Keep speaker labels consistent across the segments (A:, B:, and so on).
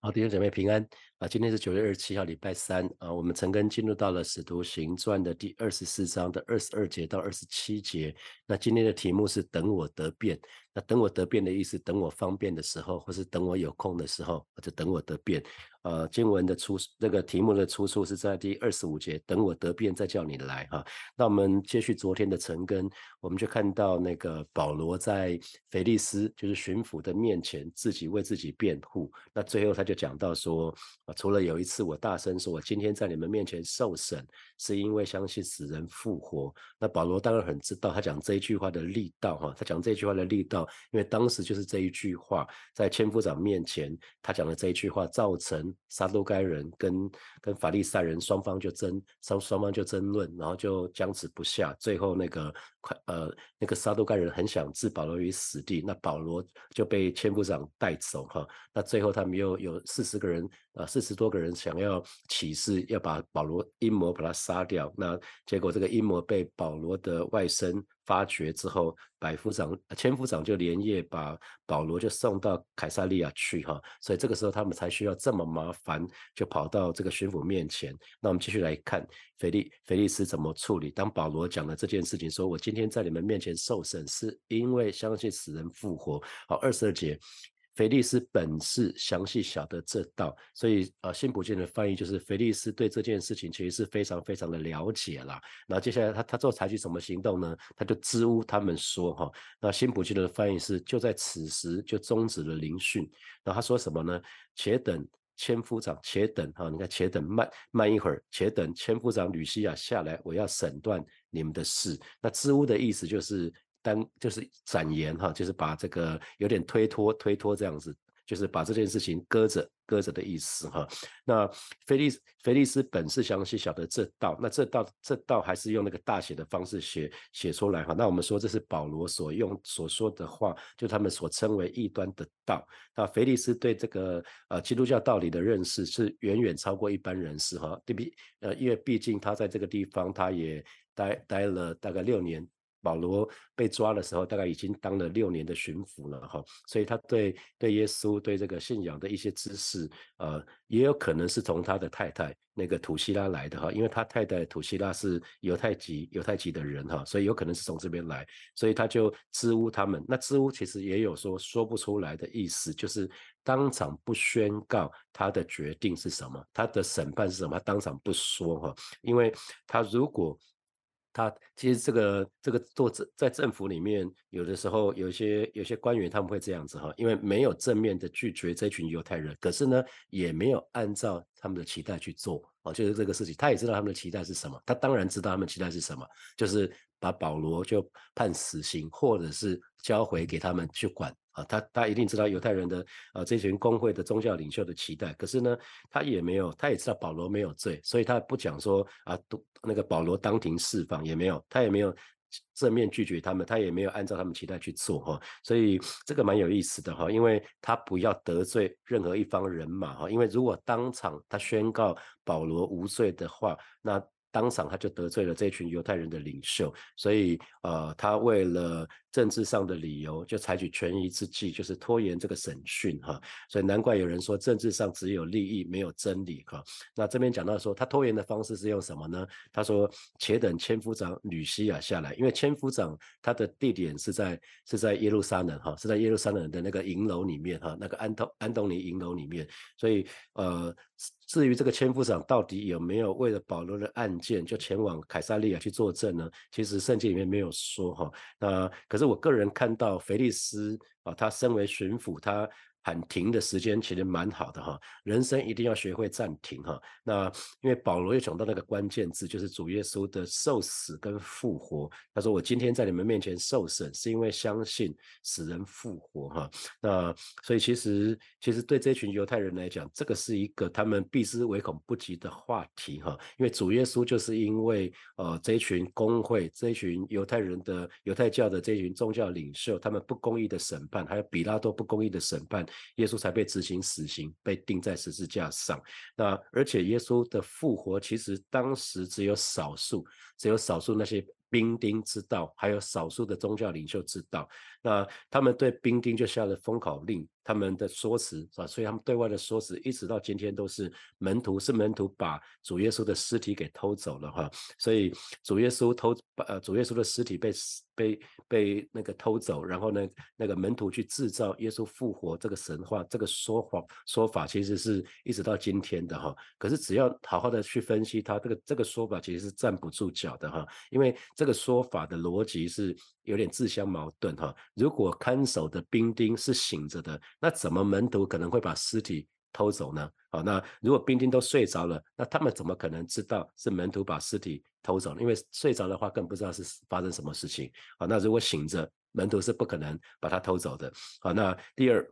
A: 好，弟兄姐妹平安啊！今天是九月二十七号，礼拜三啊。我们陈根进入到了《使徒行传》的第二十四章的二十二节到二十七节。那今天的题目是“等我得变”。等我得便的意思，等我方便的时候，或是等我有空的时候，或者等我得便。呃，经文的出这个题目的出处是在第二十五节，等我得便再叫你来哈。那我们接续昨天的陈根，我们就看到那个保罗在腓利斯就是巡抚的面前，自己为自己辩护。那最后他就讲到说，啊，除了有一次我大声说，我今天在你们面前受审，是因为相信死人复活。那保罗当然很知道他讲这一句话的力道哈，他讲这句话的力道，因为当时就是这一句话在千夫长面前，他讲的这一句话造成。撒都该人跟跟法利赛人双方就争双双方就争论，然后就僵持不下，最后那个快呃那个撒都该人很想置保罗于死地，那保罗就被千夫长带走哈，那最后他们又有四十个人呃四十多个人想要起誓要把保罗阴谋把他杀掉，那结果这个阴谋被保罗的外甥。发觉之后，百夫长、千夫长就连夜把保罗就送到凯撒利亚去哈，所以这个时候他们才需要这么麻烦，就跑到这个巡抚面前。那我们继续来看腓利腓利斯怎么处理。当保罗讲了这件事情，说我今天在你们面前受审，是因为相信死人复活。好，二十二节。腓利斯本是详细晓得这道，所以呃，新普金的翻译就是腓利斯对这件事情其实是非常非常的了解了。那接下来他他做采取什么行动呢？他就支吾他们说哈，那新普金的翻译是就在此时就终止了聆讯。那他说什么呢？且等千夫长，且等哈，你看且等慢慢一会儿，且等千夫长吕西亚下来，我要审断你们的事。那支吾的意思就是。单就是展言哈，就是把这个有点推脱推脱这样子，就是把这件事情搁着搁着的意思哈。那菲利斯菲利斯本是详细晓得这道，那这道这道还是用那个大写的方式写写出来哈。那我们说这是保罗所用所说的话，就他们所称为异端的道。那菲利斯对这个呃基督教道理的认识是远远超过一般人士哈。对比呃，因为毕竟他在这个地方他也待待了大概六年。保罗被抓的时候，大概已经当了六年的巡抚了哈，所以他对对耶稣对这个信仰的一些知识，呃，也有可能是从他的太太那个土希拉来的哈，因为他太太土希拉是犹太籍犹太籍的人哈，所以有可能是从这边来，所以他就支吾他们。那支吾其实也有说说不出来的意思，就是当场不宣告他的决定是什么，他的审判是什么，他当场不说哈，因为他如果。他其实这个这个做政在政府里面，有的时候有些有些官员他们会这样子哈，因为没有正面的拒绝这群犹太人，可是呢也没有按照他们的期待去做哦，就是这个事情，他也知道他们的期待是什么，他当然知道他们期待是什么，就是把保罗就判死刑，或者是交回给他们去管。啊，他他一定知道犹太人的啊这群工会的宗教领袖的期待，可是呢，他也没有，他也知道保罗没有罪，所以他不讲说啊，都那个保罗当庭释放也没有，他也没有正面拒绝他们，他也没有按照他们期待去做哈，所以这个蛮有意思的哈，因为他不要得罪任何一方人马哈，因为如果当场他宣告保罗无罪的话，那。当场他就得罪了这群犹太人的领袖，所以呃，他为了政治上的理由，就采取权宜之计，就是拖延这个审讯哈。所以难怪有人说政治上只有利益没有真理哈。那这边讲到说他拖延的方式是用什么呢？他说且等千夫长吕西亚下来，因为千夫长他的地点是在是在耶路撒冷哈，是在耶路撒冷的那个营楼里面哈，那个安东安东尼营楼里面，所以呃。至于这个千夫长到底有没有为了保罗的案件就前往凯撒利亚去作证呢？其实圣经里面没有说哈。那可是我个人看到腓利斯啊，他身为巡抚，他。喊停的时间其实蛮好的哈，人生一定要学会暂停哈。那因为保罗又讲到那个关键字，就是主耶稣的受死跟复活。他说：“我今天在你们面前受审，是因为相信死人复活哈。”那所以其实其实对这群犹太人来讲，这个是一个他们避之唯恐不及的话题哈。因为主耶稣就是因为呃这一群工会、这一群犹太人的犹太教的这一群宗教领袖，他们不公义的审判，还有比拉多不公义的审判。耶稣才被执行死刑，被钉在十字架上。那而且耶稣的复活，其实当时只有少数，只有少数那些。兵丁知道，还有少数的宗教领袖知道，那他们对兵丁就下了封口令，他们的说辞啊，所以他们对外的说辞一直到今天都是门徒是门徒把主耶稣的尸体给偷走了哈，所以主耶稣偷把呃主耶稣的尸体被被被那个偷走，然后呢那个门徒去制造耶稣复活这个神话这个说法说法其实是一直到今天的哈，可是只要好好的去分析它这个这个说法其实是站不住脚的哈，因为这个说法的逻辑是有点自相矛盾哈，如果看守的兵丁是醒着的。那怎么门徒可能会把尸体偷走呢？好，那如果兵丁都睡着了，那他们怎么可能知道是门徒把尸体偷走？因为睡着的话更不知道是发生什么事情。好，那如果醒着，门徒是不可能把他偷走的。好，那第二。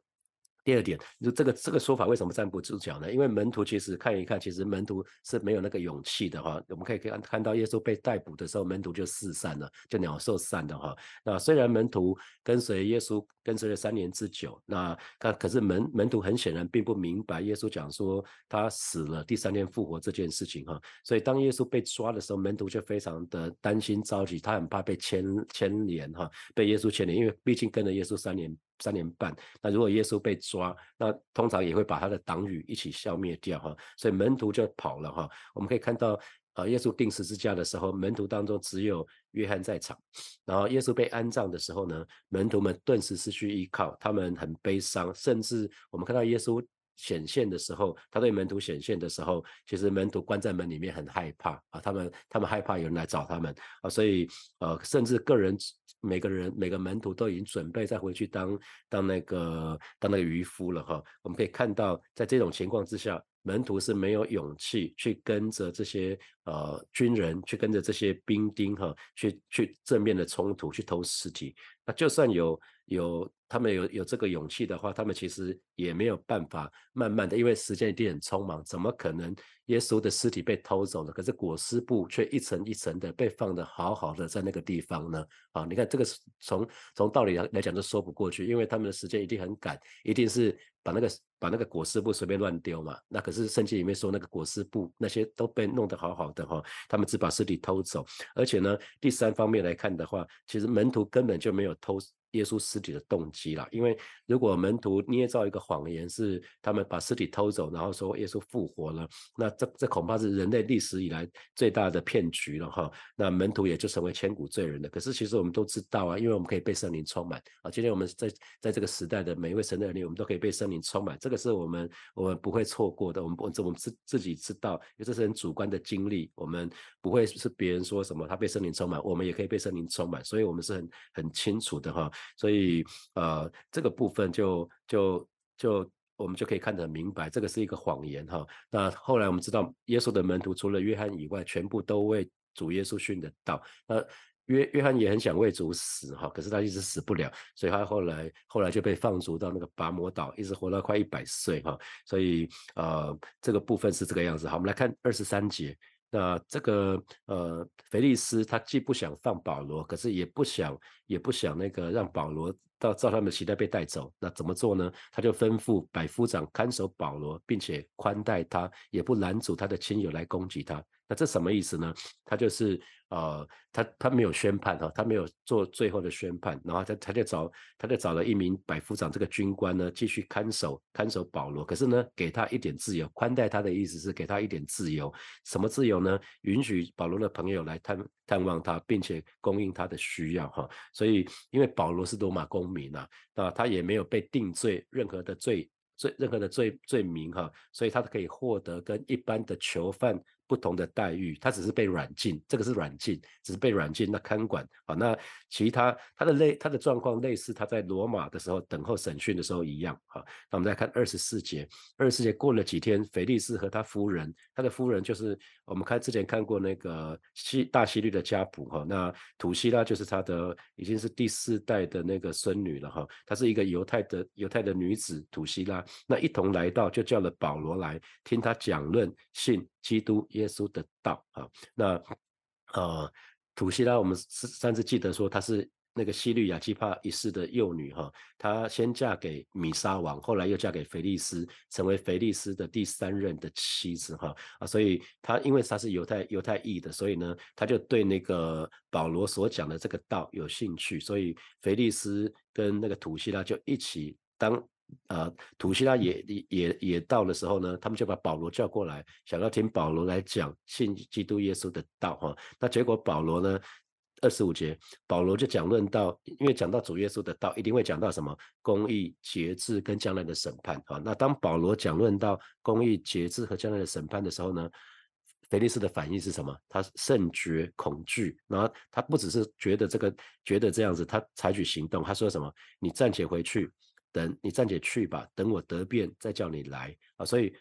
A: 第二点，就这个这个说法为什么站不住脚呢？因为门徒其实看一看，其实门徒是没有那个勇气的哈。我们可以看看到耶稣被逮捕的时候，门徒就四散了，就鸟兽散的哈。那虽然门徒跟随耶稣跟随了三年之久，那可可是门门徒很显然并不明白耶稣讲说他死了第三天复活这件事情哈。所以当耶稣被抓的时候，门徒就非常的担心着急，他很怕被牵牵连哈，被耶稣牵连，因为毕竟跟了耶稣三年。三年半，那如果耶稣被抓，那通常也会把他的党羽一起消灭掉哈，所以门徒就跑了哈。我们可以看到，啊，耶稣钉十字架的时候，门徒当中只有约翰在场，然后耶稣被安葬的时候呢，门徒们顿时失去依靠，他们很悲伤，甚至我们看到耶稣显现的时候，他对门徒显现的时候，其实门徒关在门里面很害怕啊，他们他们害怕有人来找他们啊，所以呃，甚至个人。每个人每个门徒都已经准备再回去当当那个当那个渔夫了哈。我们可以看到，在这种情况之下，门徒是没有勇气去跟着这些呃军人，去跟着这些兵丁哈，去去正面的冲突，去偷尸体。那就算有有他们有有这个勇气的话，他们其实也没有办法慢慢的，因为时间一定很匆忙，怎么可能？耶稣的尸体被偷走了，可是裹尸布却一层一层的被放的好好的在那个地方呢？啊，你看这个从从道理来来讲都说不过去，因为他们的时间一定很赶，一定是把那个把那个裹尸布随便乱丢嘛。那可是圣经里面说那个裹尸布那些都被弄得好好的哈，他们只把尸体偷走，而且呢，第三方面来看的话，其实门徒根本就没有偷。耶稣尸体的动机了，因为如果门徒捏造一个谎言，是他们把尸体偷走，然后说耶稣复活了，那这这恐怕是人类历史以来最大的骗局了哈。那门徒也就成为千古罪人了。可是其实我们都知道啊，因为我们可以被圣灵充满啊。今天我们在在这个时代的每一位神的儿女，我们都可以被圣灵充满，这个是我们我们不会错过的。我们我我们自自己知道，因为这是很主观的经历，我们不会是别人说什么他被圣灵充满，我们也可以被圣灵充满，所以我们是很很清楚的哈。所以，呃，这个部分就就就我们就可以看得很明白，这个是一个谎言哈。那后来我们知道，耶稣的门徒除了约翰以外，全部都为主耶稣殉的道。那约约翰也很想为主死哈，可是他一直死不了，所以他后来后来就被放逐到那个拔摩岛，一直活到快一百岁哈。所以，呃，这个部分是这个样子。好，我们来看二十三节。那这个呃，菲利斯他既不想放保罗，可是也不想也不想那个让保罗到照他们的期待被带走。那怎么做呢？他就吩咐百夫长看守保罗，并且宽待他，也不拦阻他的亲友来攻击他。那这什么意思呢？他就是呃，他他没有宣判哈，他没有做最后的宣判，然后他他就找他就找了一名百夫长这个军官呢，继续看守看守保罗。可是呢，给他一点自由，宽待他的意思是给他一点自由。什么自由呢？允许保罗的朋友来探探望他，并且供应他的需要哈。所以因为保罗是罗马公民啊，那他也没有被定罪任何的罪罪任何的罪罪名哈，所以他可以获得跟一般的囚犯。不同的待遇，他只是被软禁，这个是软禁，只是被软禁。那看管啊，那其他他的类他的状况类似他在罗马的时候等候审讯的时候一样啊。那我们再看二十四节，二十四节过了几天，腓力斯和他夫人，他的夫人就是我们看之前看过那个西大希律的家谱哈。那土希拉就是他的已经是第四代的那个孙女了哈。她是一个犹太的犹太的女子土希拉，那一同来到就叫了保罗来听他讲论信。基督耶稣的道啊，那呃，土希拉，我们上次记得说她是那个西律亚基帕一世的幼女哈，她先嫁给米沙王，后来又嫁给腓力斯，成为腓力斯的第三任的妻子哈啊，所以她因为她是犹太犹太裔的，所以呢，她就对那个保罗所讲的这个道有兴趣，所以腓力斯跟那个土希拉就一起当。呃，土希拉也也也到的时候呢，他们就把保罗叫过来，想要听保罗来讲信基督耶稣的道哈。那结果保罗呢，二十五节，保罗就讲论到，因为讲到主耶稣的道，一定会讲到什么公义、节制跟将来的审判啊。那当保罗讲论到公义、节制和将来的审判的时候呢，菲利斯的反应是什么？他甚觉恐惧，然后他不只是觉得这个，觉得这样子，他采取行动。他说什么？你暂且回去。等你暂且去吧，等我得便再叫你来啊。所以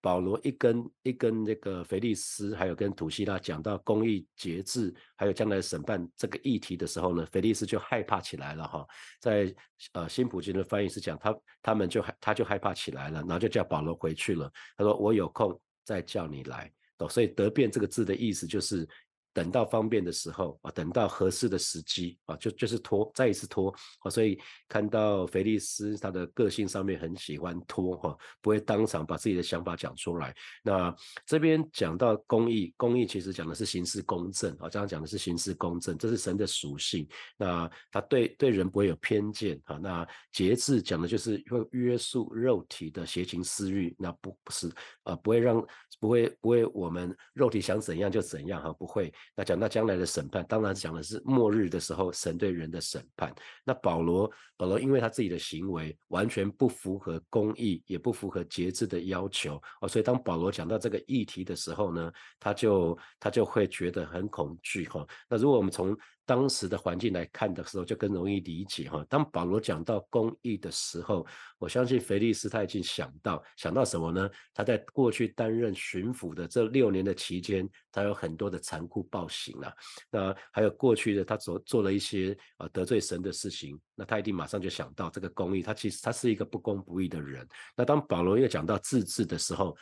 A: 保罗一跟一跟那个腓利斯，还有跟土希拉讲到公益节制，还有将来审判这个议题的时候呢，腓利斯就害怕起来了哈。在呃新普京的翻译是讲他他们就害他就害怕起来了，然后就叫保罗回去了。他说我有空再叫你来。所以得便这个字的意思就是。等到方便的时候啊，等到合适的时机啊，就就是拖，再一次拖啊，所以看到菲利斯他的个性上面很喜欢拖哈，不会当场把自己的想法讲出来。那这边讲到公义，公义其实讲的是行事公正啊，这样讲的是行事公正，这是神的属性。那他对对人不会有偏见啊。那节制讲的就是会约束肉体的邪情私欲，那不不是啊，不会让不会不会我们肉体想怎样就怎样哈，不会。那讲到将来的审判，当然讲的是末日的时候神对人的审判。那保罗，保罗因为他自己的行为完全不符合公义，也不符合节制的要求哦，所以当保罗讲到这个议题的时候呢，他就他就会觉得很恐惧哈。那如果我们从当时的环境来看的时候，就更容易理解哈。当保罗讲到公义的时候，我相信腓利斯他已经想到想到什么呢？他在过去担任巡抚的这六年的期间，他有很多的残酷暴行啊。那还有过去的他所做了一些啊得罪神的事情，那他一定马上就想到这个公义。他其实他是一个不公不义的人。那当保罗又讲到自治的时候，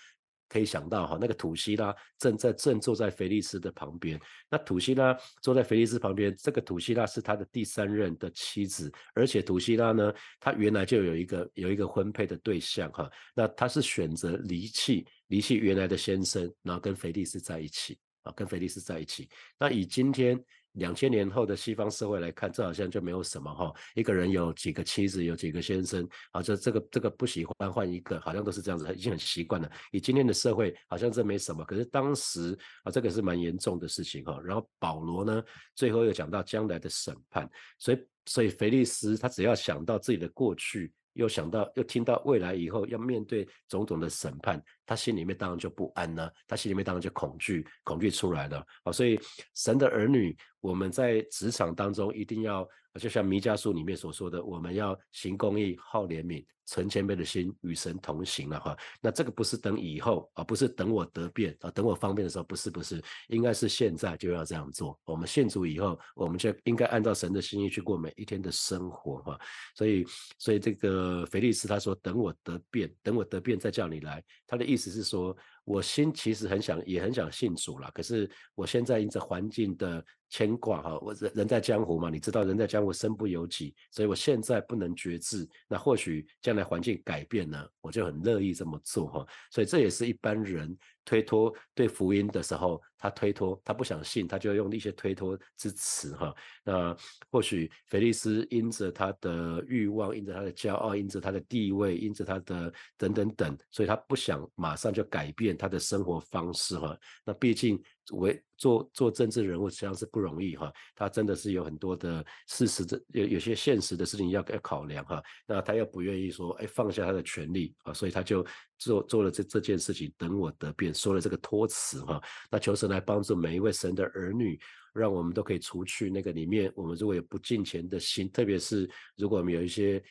A: 可以想到哈，那个土希拉正在正坐在菲利斯的旁边。那土希拉坐在菲利斯旁边，这个土希拉是他的第三任的妻子，而且土希拉呢，他原来就有一个有一个婚配的对象哈。那他是选择离弃离弃原来的先生，然后跟菲利斯在一起啊，跟菲利斯在一起。那以今天。两千年后的西方社会来看，这好像就没有什么哈。一个人有几个妻子，有几个先生，啊，这这个这个不喜欢换一个，好像都是这样子，已经很习惯了。以今天的社会，好像这没什么。可是当时啊，这个是蛮严重的事情哈。然后保罗呢，最后又讲到将来的审判，所以所以腓利斯他只要想到自己的过去。又想到，又听到未来以后要面对种种的审判，他心里面当然就不安呢，他心里面当然就恐惧，恐惧出来了好。所以神的儿女，我们在职场当中一定要，就像弥迦书里面所说的，我们要行公义、好怜悯、存谦卑的心，与神同行了哈。那这个不是等以后啊，不是等我得变啊，等我方便的时候，不是不是，应该是现在就要这样做。我们信主以后，我们就应该按照神的心意去过每一天的生活哈。所以，所以这个。呃，腓力斯他说：“等我得变，等我得变再叫你来。”他的意思是说，我心其实很想，也很想信主了。可是我现在因着环境的牵挂，哈，我人人在江湖嘛，你知道，人在江湖身不由己，所以我现在不能决志。那或许将来环境改变呢，我就很乐意这么做，哈。所以这也是一般人。推脱对福音的时候，他推脱，他不想信，他就用一些推脱之词哈。那或许菲利斯因着他的欲望，因着他的骄傲，因着他的地位，因着他的等等等，所以他不想马上就改变他的生活方式哈。那毕竟。为做做政治人物实际上是不容易哈，他真的是有很多的事实的有有些现实的事情要要考量哈，那他又不愿意说哎放下他的权利啊，所以他就做做了这这件事情，等我得便说了这个托词哈，那求神来帮助每一位神的儿女，让我们都可以除去那个里面我们如果有不敬虔的心，特别是如果我们有一些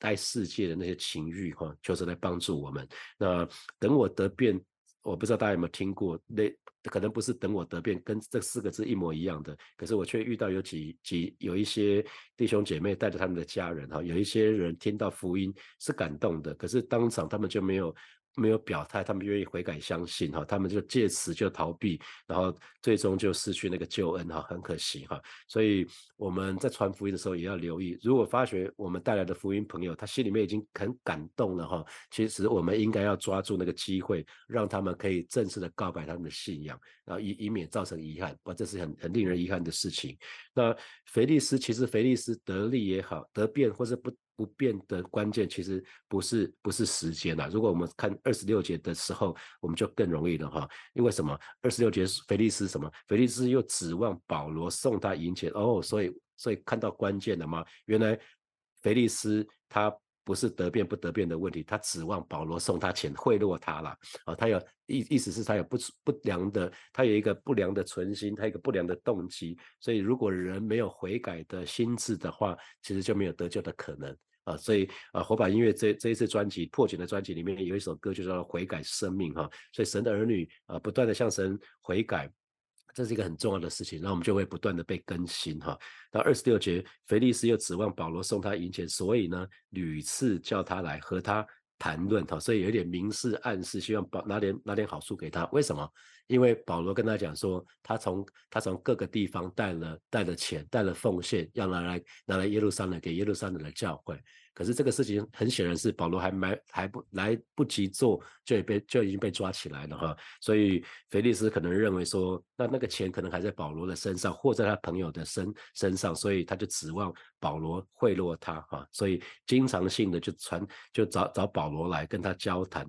A: 爱世界的那些情欲哈，求神来帮助我们，那等我得便。我不知道大家有没有听过，那可能不是等我得病，跟这四个字一模一样的，可是我却遇到有几几有一些弟兄姐妹带着他们的家人哈，有一些人听到福音是感动的，可是当场他们就没有。没有表态，他们愿意悔改相信哈，他们就借此就逃避，然后最终就失去那个救恩哈，很可惜哈。所以我们在传福音的时候也要留意，如果发觉我们带来的福音朋友他心里面已经很感动了哈，其实我们应该要抓住那个机会，让他们可以正式的告白他们的信仰，然后以以免造成遗憾，哇，这是很很令人遗憾的事情。那腓利斯其实腓利斯得利也好，得便或是不不变的关键其实不是不是时间了。如果我们看二十六节的时候，我们就更容易了哈。因为什么？二十六节菲利斯什么？菲利斯又指望保罗送他银钱哦，所以所以看到关键了吗？原来菲利斯他。不是得变不得变的问题，他指望保罗送他钱贿赂他了啊！他有意意思是他有不不良的，他有一个不良的存心，他一个不良的动机。所以如果人没有悔改的心智的话，其实就没有得救的可能啊！所以啊，火把音乐这这一次专辑破茧的专辑里面有一首歌就叫悔改生命哈。所以神的儿女啊，不断的向神悔改。这是一个很重要的事情，那我们就会不断的被更新哈。到二十六节，腓利斯又指望保罗送他银钱，所以呢，屡次叫他来和他谈论哈，所以有点明示暗示，希望保拿点拿点好处给他。为什么？因为保罗跟他讲说，他从他从各个地方带了带了钱，带了奉献，要拿来拿来耶路撒冷给耶路撒冷的教会。可是这个事情很显然是保罗还没还不来不及做，就被就已经被抓起来了哈。所以腓利斯可能认为说，那那个钱可能还在保罗的身上，或在他朋友的身身上，所以他就指望保罗贿赂他哈。所以经常性的就传就找找保罗来跟他交谈，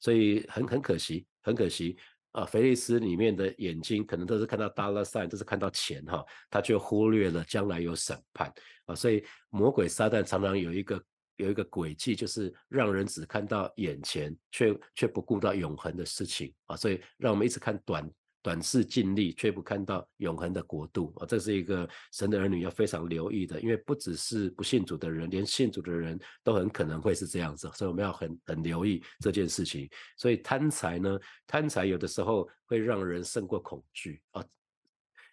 A: 所以很很可惜，很可惜。啊，菲利斯里面的眼睛可能都是看到 dollar sign，都是看到钱哈，他却忽略了将来有审判啊。所以魔鬼撒旦常常有一个有一个轨迹，就是让人只看到眼前，却却不顾到永恒的事情啊。所以让我们一直看短。短视尽力，却不看到永恒的国度啊！这是一个神的儿女要非常留意的，因为不只是不信主的人，连信主的人都很可能会是这样子，所以我们要很很留意这件事情。所以贪财呢，贪财有的时候会让人胜过恐惧啊。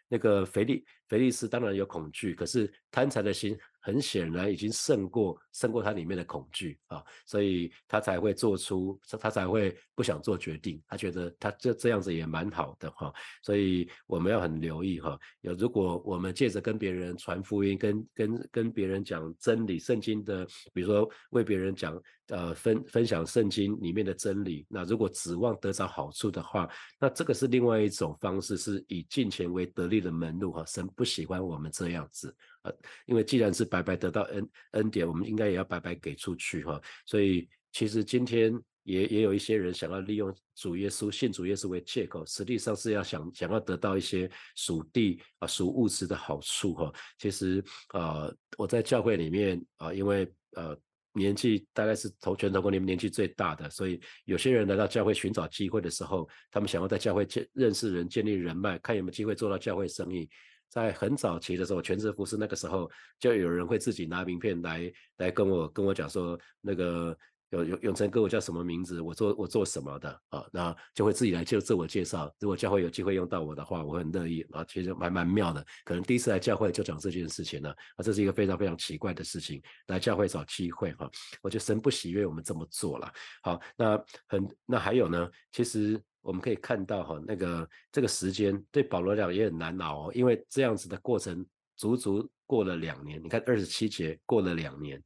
A: 那个腓力腓力斯当然有恐惧，可是贪财的心。很显然已经胜过胜过他里面的恐惧啊，所以他才会做出他才会不想做决定，他觉得他这这样子也蛮好的哈，所以我们要很留意哈。有如果我们借着跟别人传福音，跟跟跟别人讲真理，圣经的，比如说为别人讲呃分分享圣经里面的真理，那如果指望得着好处的话，那这个是另外一种方式，是以金钱为得利的门路哈。神不喜欢我们这样子啊。因为既然是白白得到恩恩典，我们应该也要白白给出去哈。所以其实今天也也有一些人想要利用主耶稣、信主耶稣为借口，实际上是要想想要得到一些属地啊、属物质的好处哈。其实啊，我在教会里面啊，因为呃年纪大概是投全头国里面年纪最大的，所以有些人来到教会寻找机会的时候，他们想要在教会建认识人、建立人脉，看有没有机会做到教会生意。在很早期的时候，全职服饰那个时候，就有人会自己拿名片来来跟我跟我讲说，那个永永永成哥，我叫什么名字？我做我做什么的啊？那就会自己来就自我介绍。如果教会有机会用到我的话，我很乐意啊。其实蛮蛮妙的，可能第一次来教会就讲这件事情呢啊，这是一个非常非常奇怪的事情。来教会找机会哈，我就神不喜悦我们这么做了。好，那很那还有呢，其实。我们可以看到哈，那个这个时间对保罗讲也很难熬哦，因为这样子的过程足足过了两年。你看二十七节过了两年，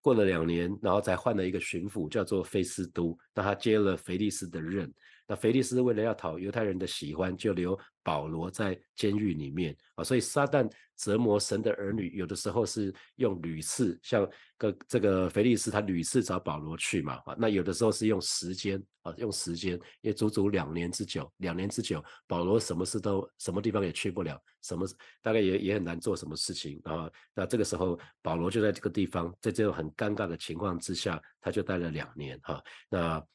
A: 过了两年，然后才换了一个巡抚，叫做菲斯都，那他接了菲利斯的任。那腓利斯为了要讨犹太人的喜欢，就留保罗在监狱里面啊，所以撒旦。折磨神的儿女，有的时候是用屡次，像个这个腓利斯，他屡次找保罗去嘛，啊，那有的时候是用时间啊，用时间，也足足两年之久，两年之久，保罗什么事都什么地方也去不了，什么大概也也很难做什么事情啊，那这个时候保罗就在这个地方，在这种很尴尬的情况之下，他就待了两年哈，那。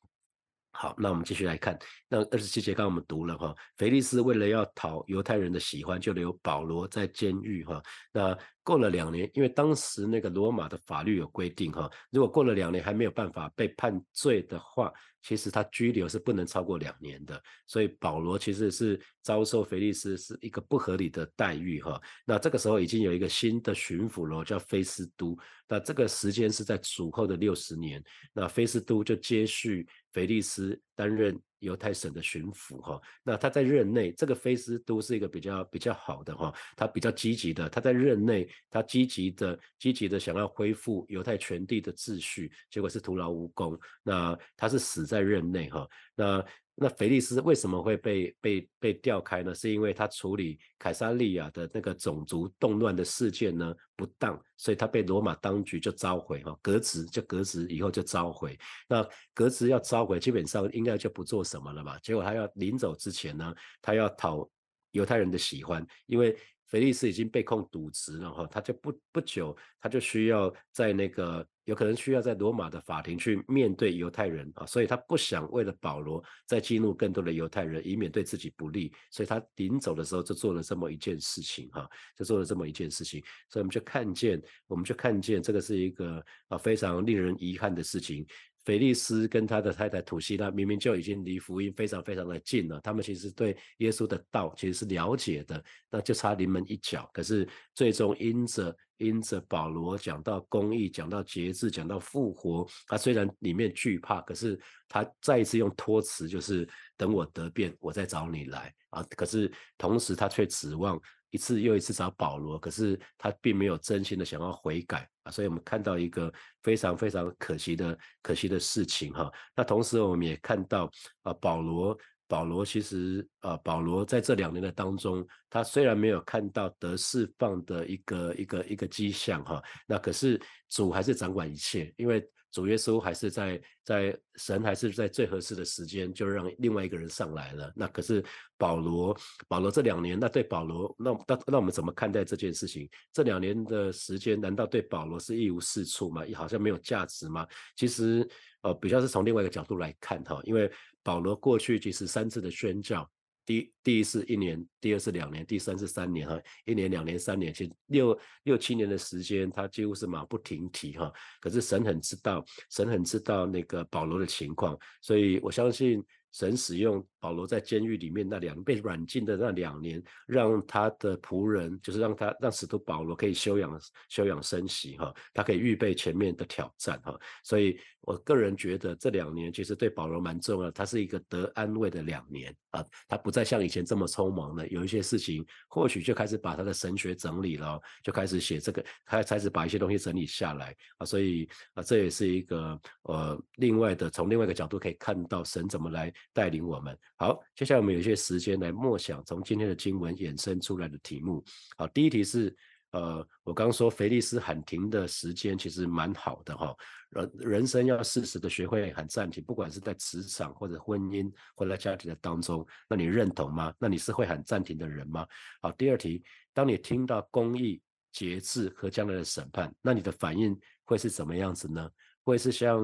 A: 好，那我们继续来看，那二十七节刚刚我们读了哈，腓利斯为了要讨犹太人的喜欢，就留保罗在监狱哈。那过了两年，因为当时那个罗马的法律有规定哈，如果过了两年还没有办法被判罪的话。其实他拘留是不能超过两年的，所以保罗其实是遭受腓利斯是一个不合理的待遇哈。那这个时候已经有一个新的巡抚了，叫菲斯都。那这个时间是在主后的六十年，那菲斯都就接续菲利斯担任。犹太省的巡抚哈，那他在任内，这个菲斯都是一个比较比较好的哈，他比较积极的，他在任内，他积极的积极的想要恢复犹太全地的秩序，结果是徒劳无功。那他是死在任内哈，那那菲利斯为什么会被被被调开呢？是因为他处理凯撒利亚的那个种族动乱的事件呢不当，所以他被罗马当局就召回哈，革职就革职以后就召回。那革职要召回，基本上应该就不做什么了吧？结果他要临走之前呢，他要讨犹太人的喜欢，因为。腓力斯已经被控渎职了哈，他就不不久，他就需要在那个有可能需要在罗马的法庭去面对犹太人啊，所以他不想为了保罗再激怒更多的犹太人，以免对自己不利，所以他临走的时候就做了这么一件事情哈，就做了这么一件事情，所以我们就看见，我们就看见这个是一个啊非常令人遗憾的事情。腓利斯跟他的太太土西拉明明就已经离福音非常非常的近了，他们其实对耶稣的道其实是了解的，那就差临门一脚。可是最终因着因着保罗讲到公义，讲到节制，讲到复活，他虽然里面惧怕，可是他再一次用托词，就是等我得变，我再找你来啊。可是同时他却指望。一次又一次找保罗，可是他并没有真心的想要悔改啊，所以我们看到一个非常非常可惜的可惜的事情哈。那同时我们也看到啊，保罗保罗其实啊，保罗在这两年的当中，他虽然没有看到得释放的一个一个一个迹象哈，那可是主还是掌管一切，因为。主耶稣还是在在神还是在最合适的时间，就让另外一个人上来了。那可是保罗，保罗这两年，那对保罗，那那那我们怎么看待这件事情？这两年的时间，难道对保罗是一无是处吗？好像没有价值吗？其实，呃，比较是从另外一个角度来看哈，因为保罗过去其实三次的宣教。第第一次一年，第二次两年，第三是三年哈，一年、两年、三年，其实六六七年的时间，他几乎是马不停蹄哈。可是神很知道，神很知道那个保罗的情况，所以我相信。神使用保罗在监狱里面那两被软禁的那两年，让他的仆人，就是让他让使徒保罗可以休养休养生息哈，他可以预备前面的挑战哈。所以我个人觉得这两年其实对保罗蛮重要，他是一个得安慰的两年啊，他不再像以前这么匆忙了，有一些事情或许就开始把他的神学整理了，就开始写这个，开开始把一些东西整理下来啊，所以啊这也是一个呃另外的从另外一个角度可以看到神怎么来。带领我们好，接下来我们有一些时间来默想从今天的经文衍生出来的题目。好，第一题是，呃，我刚刚说菲利斯喊停的时间其实蛮好的哈。人人生要适时的学会喊暂停，不管是在职场或者婚姻或者家庭的当中，那你认同吗？那你是会喊暂停的人吗？好，第二题，当你听到公义、节制和将来的审判，那你的反应会是怎么样子呢？会是像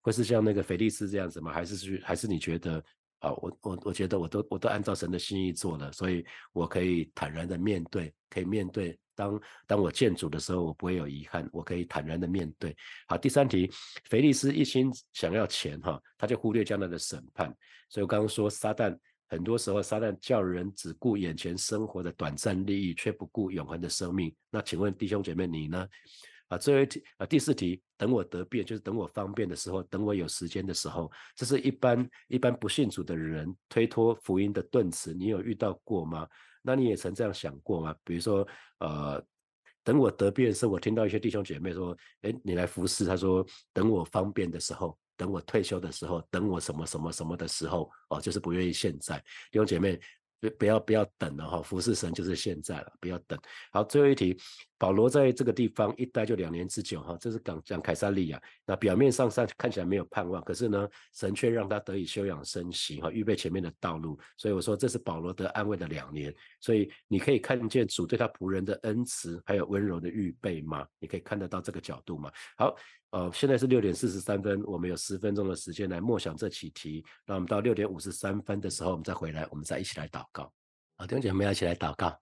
A: 会是像那个腓力斯这样子吗？还是去还是你觉得啊？我我我觉得我都我都按照神的心意做了，所以我可以坦然的面对，可以面对。当当我见主的时候，我不会有遗憾，我可以坦然的面对。好，第三题，腓力斯一心想要钱哈，他就忽略将来的审判。所以我刚刚说，撒旦很多时候撒旦叫人只顾眼前生活的短暂利益，却不顾永恒的生命。那请问弟兄姐妹你呢？啊，最后一题啊，第四题，等我得便，就是等我方便的时候，等我有时间的时候，这是一般一般不信主的人推脱福音的顿词，你有遇到过吗？那你也曾这样想过吗？比如说，呃，等我得便是我听到一些弟兄姐妹说，哎，你来服侍，他说等我方便的时候，等我退休的时候，等我什么什么什么的时候，哦，就是不愿意现在，弟兄姐妹。不不要不要等了哈，服侍神就是现在了，不要等。好，最后一题，保罗在这个地方一待就两年之久哈，这是讲讲凯撒利亚。那表面上上看起来没有盼望，可是呢，神却让他得以休养生息哈，预备前面的道路。所以我说这是保罗得安慰的两年。所以你可以看见主对他仆人的恩慈，还有温柔的预备吗？你可以看得到这个角度吗？好。呃，现在是六点四十三分，我们有十分钟的时间来默想这起题。那我们到六点五十三分的时候，我们再回来，我们再一起来祷告。好，弟兄姐妹，要一起来祷告，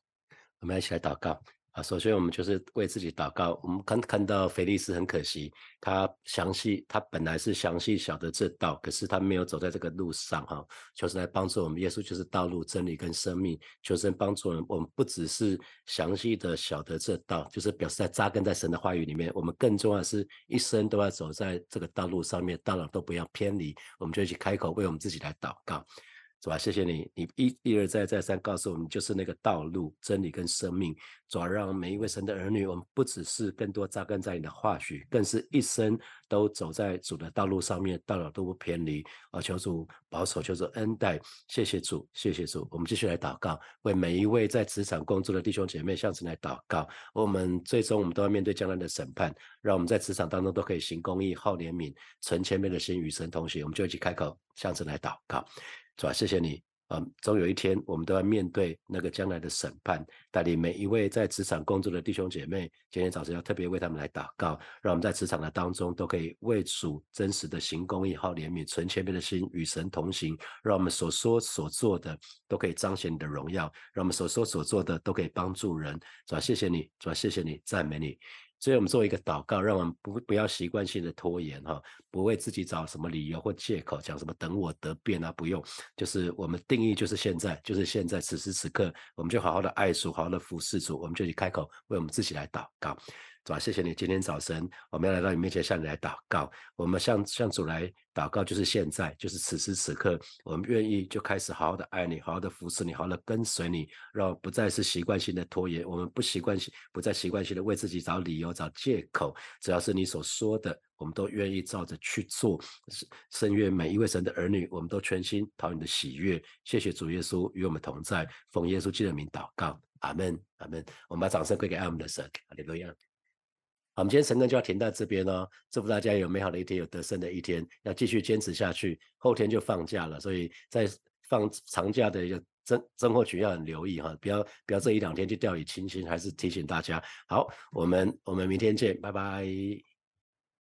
A: 我们要一起来祷告。啊，首先我们就是为自己祷告。我们看看到菲利斯很可惜，他详细，他本来是详细晓得这道，可是他没有走在这个路上哈。求神来帮助我们，耶稣就是道路、真理跟生命。求神帮助我们，我们不只是详细的晓得这道，就是表示在扎根在神的话语里面。我们更重要是一生都要走在这个道路上面，到哪都不要偏离。我们就一起开口为我们自己来祷告。是吧？谢谢你，你一一而再再三告诉我们，就是那个道路、真理跟生命，主要让每一位神的儿女，我们不只是更多扎根在你的话语，更是一生都走在主的道路上面，到老都不偏离。啊，求主保守，求主恩待。谢谢主，谢谢主。我们继续来祷告，为每一位在职场工作的弟兄姐妹向神来祷告。我们最终我们都要面对将来的审判，让我们在职场当中都可以行公义、好怜悯、存谦卑的心，与神同行。我们就一起开口向神来祷告。主啊，谢谢你啊！总有一天，我们都要面对那个将来的审判。带领每一位在职场工作的弟兄姐妹，今天早晨要特别为他们来祷告，让我们在职场的当中都可以为主真实的行公义、好怜悯、存谦卑的心，与神同行。让我们所说所做的都可以彰显你的荣耀，让我们所说所做的都可以帮助人。主啊，谢谢你，主啊，谢谢你，赞美你。所以我们做一个祷告，让我们不不要习惯性的拖延哈，不为自己找什么理由或借口，讲什么等我得变啊，不用，就是我们定义就是现在，就是现在此时此刻，我们就好好的爱主，好好的服侍主，我们就去开口为我们自己来祷告。主啊，谢谢你，今天早晨我们要来到你面前向你来祷告。我们向向主来祷告，就是现在，就是此时此刻，我们愿意就开始好好的爱你，好好的服侍你，好好的跟随你，让不再是习惯性的拖延。我们不习惯性，不再习惯性的为自己找理由、找借口。只要是你所说的，我们都愿意照着去做。圣愿每一位神的儿女，我们都全心讨你的喜悦。谢谢主耶稣与我们同在，奉耶稣基督的名祷告，阿门，阿门。我们把掌声归给爱我们的神，哈利路亚。我们今天神更就要停在这边哦。祝福大家有美好的一天，有得胜的一天，要继续坚持下去。后天就放假了，所以在放长假的一个增增货群要很留意哈，不要不要这一两天就掉以轻心，还是提醒大家。好，我们我们明天见，拜拜。